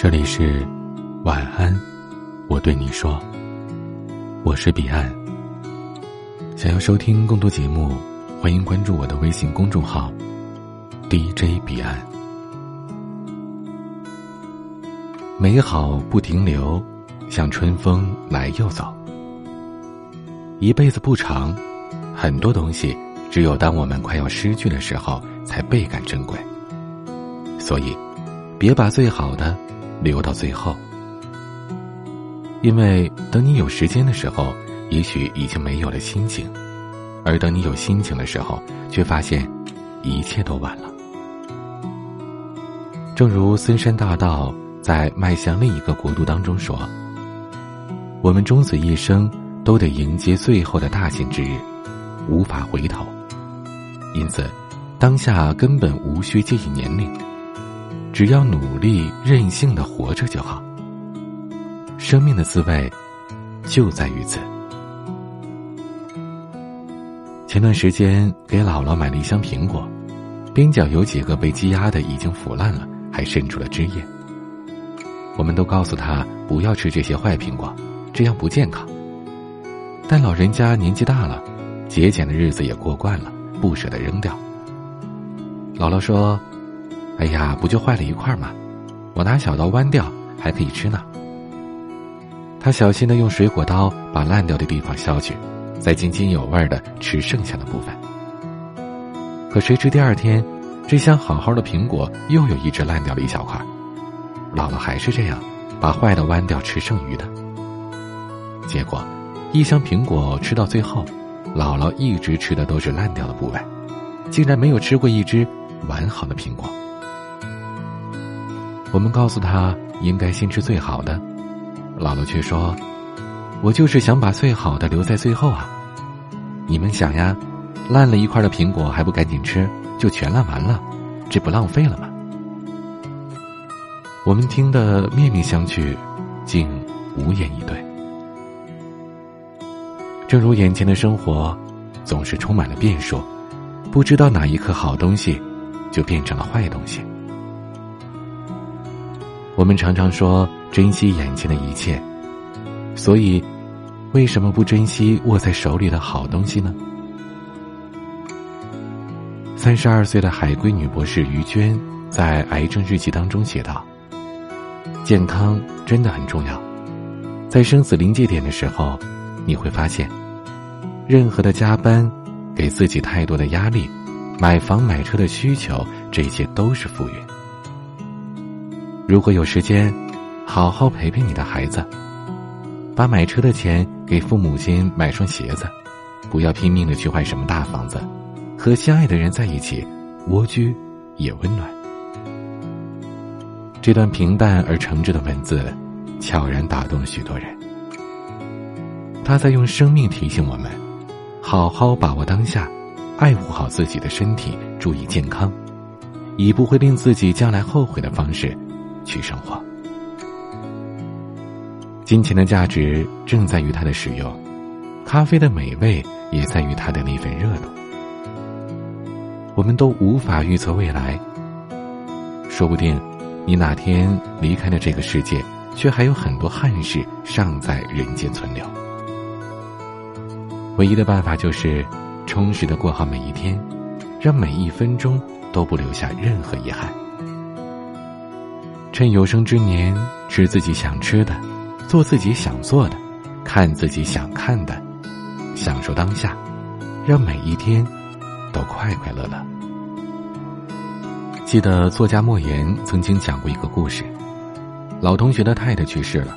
这里是晚安，我对你说，我是彼岸。想要收听更多节目，欢迎关注我的微信公众号 DJ 彼岸。美好不停留，像春风来又走。一辈子不长，很多东西只有当我们快要失去的时候，才倍感珍贵。所以，别把最好的。留到最后，因为等你有时间的时候，也许已经没有了心情；而等你有心情的时候，却发现一切都晚了。正如森山大道在《迈向另一个国度》当中说：“我们终此一生，都得迎接最后的大限之日，无法回头。因此，当下根本无需介意年龄。”只要努力任性的活着就好。生命的滋味，就在于此。前段时间给姥姥买了一箱苹果，边角有几个被积压的已经腐烂了，还渗出了汁液。我们都告诉他不要吃这些坏苹果，这样不健康。但老人家年纪大了，节俭的日子也过惯了，不舍得扔掉。姥姥说。哎呀，不就坏了一块吗？我拿小刀剜掉，还可以吃呢。他小心的用水果刀把烂掉的地方削去，再津津有味的吃剩下的部分。可谁知第二天，这箱好好的苹果又有一只烂掉了一小块。姥姥还是这样，把坏的剜掉，吃剩余的。结果，一箱苹果吃到最后，姥姥一直吃的都是烂掉的部位，竟然没有吃过一只完好的苹果。我们告诉他应该先吃最好的，姥姥却说：“我就是想把最好的留在最后啊！你们想呀，烂了一块的苹果还不赶紧吃，就全烂完了，这不浪费了吗？”我们听得面面相觑，竟无言以对。正如眼前的生活，总是充满了变数，不知道哪一颗好东西，就变成了坏东西。我们常常说珍惜眼前的一切，所以，为什么不珍惜握在手里的好东西呢？三十二岁的海归女博士于娟在《癌症日记》当中写道：“健康真的很重要，在生死临界点的时候，你会发现，任何的加班，给自己太多的压力，买房买车的需求，这些都是浮云。”如果有时间，好好陪陪你的孩子，把买车的钱给父母亲买双鞋子，不要拼命的去换什么大房子，和相爱的人在一起，蜗居也温暖。这段平淡而诚挚的文字，悄然打动了许多人。他在用生命提醒我们，好好把握当下，爱护好自己的身体，注意健康，以不会令自己将来后悔的方式。去生活，金钱的价值正在于它的使用，咖啡的美味也在于它的那份热度。我们都无法预测未来，说不定你哪天离开了这个世界，却还有很多憾事尚在人间存留。唯一的办法就是充实的过好每一天，让每一分钟都不留下任何遗憾。趁有生之年，吃自己想吃的，做自己想做的，看自己想看的，享受当下，让每一天都快快乐乐。记得作家莫言曾经讲过一个故事：老同学的太太去世了，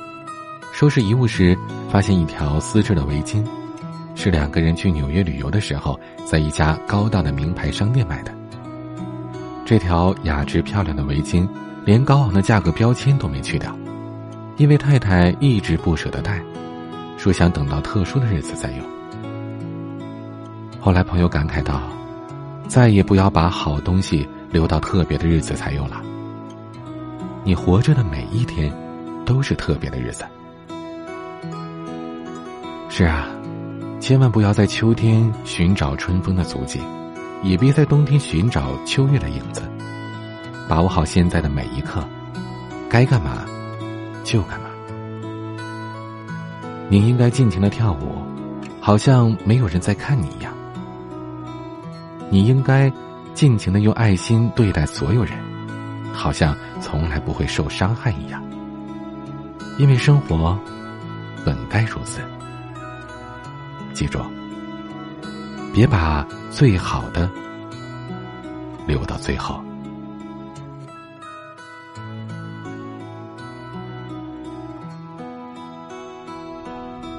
收拾遗物时发现一条丝质的围巾，是两个人去纽约旅游的时候在一家高档的名牌商店买的。这条雅致漂亮的围巾。连高昂的价格标签都没去掉，因为太太一直不舍得戴，说想等到特殊的日子再用。后来朋友感慨道：“再也不要把好东西留到特别的日子才用了。你活着的每一天，都是特别的日子。”是啊，千万不要在秋天寻找春风的足迹，也别在冬天寻找秋月的影子。把握好现在的每一刻，该干嘛就干嘛。你应该尽情的跳舞，好像没有人在看你一样。你应该尽情的用爱心对待所有人，好像从来不会受伤害一样。因为生活本该如此。记住，别把最好的留到最后。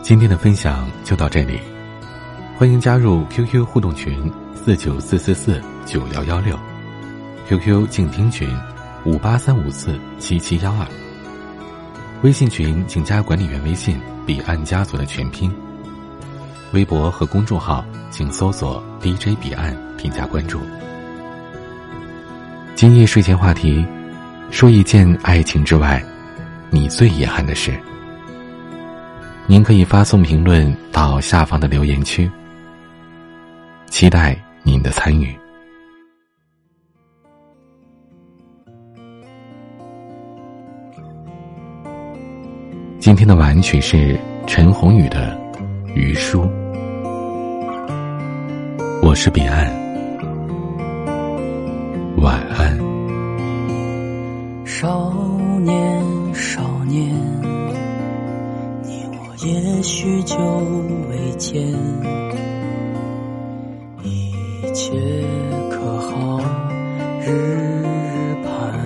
今天的分享就到这里，欢迎加入 QQ 互动群四九四四四九幺幺六，QQ 静听群五八三五四七七幺二，微信群请加管理员微信彼岸家族的全拼，微博和公众号请搜索 DJ 彼岸添加关注。今夜睡前话题，说一件爱情之外，你最遗憾的事。您可以发送评论到下方的留言区，期待您的参与。今天的晚曲是陈鸿宇的《余书》，我是彼岸，晚安。少年，少年。也许久未见，一切可好？日日盼。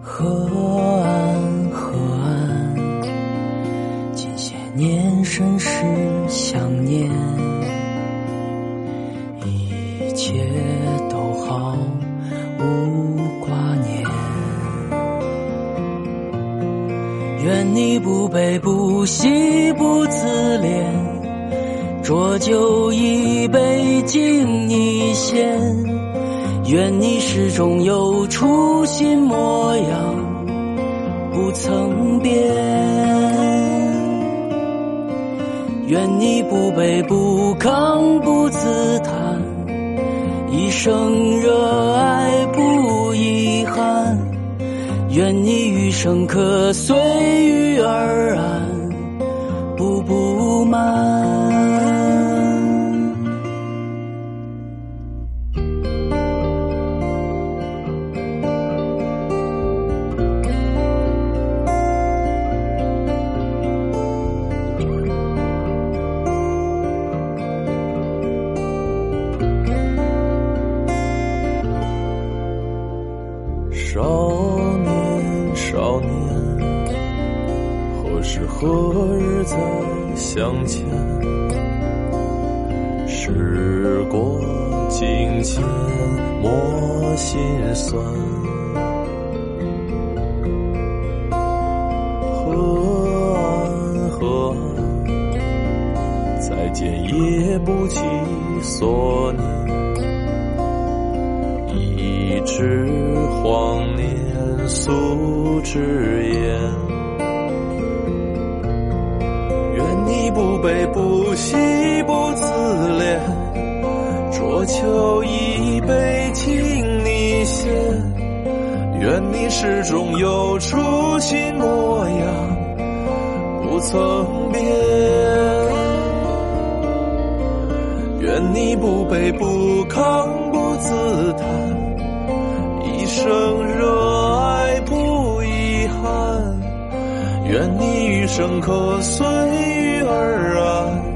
河岸，河岸，近些年甚是想念，一切都好，你不悲不喜不自怜，浊酒一杯敬你先。愿你始终有初心模样，不曾变。愿你不卑不亢不自叹，一生热爱一生可随遇而安，步步慢。何日再相见？时过境迁，莫心酸。河岸，河岸，再见也不及所念。一纸荒年，素纸言。浊酒一杯敬你先。愿你始终有初心模样，不曾变。愿你不卑不亢不自叹，一生热爱不遗憾。愿你余生可随遇而安。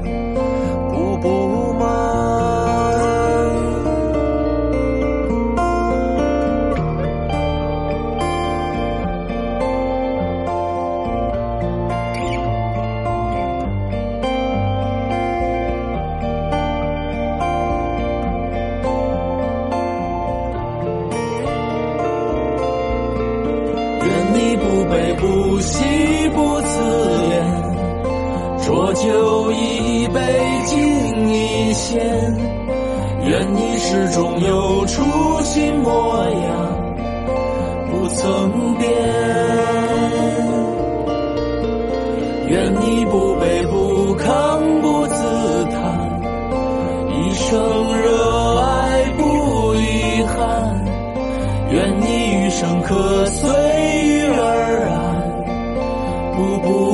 愿你始终有初心模样不曾变。愿你不卑不亢不自叹一生热爱不遗憾愿你余生可随遇而安步步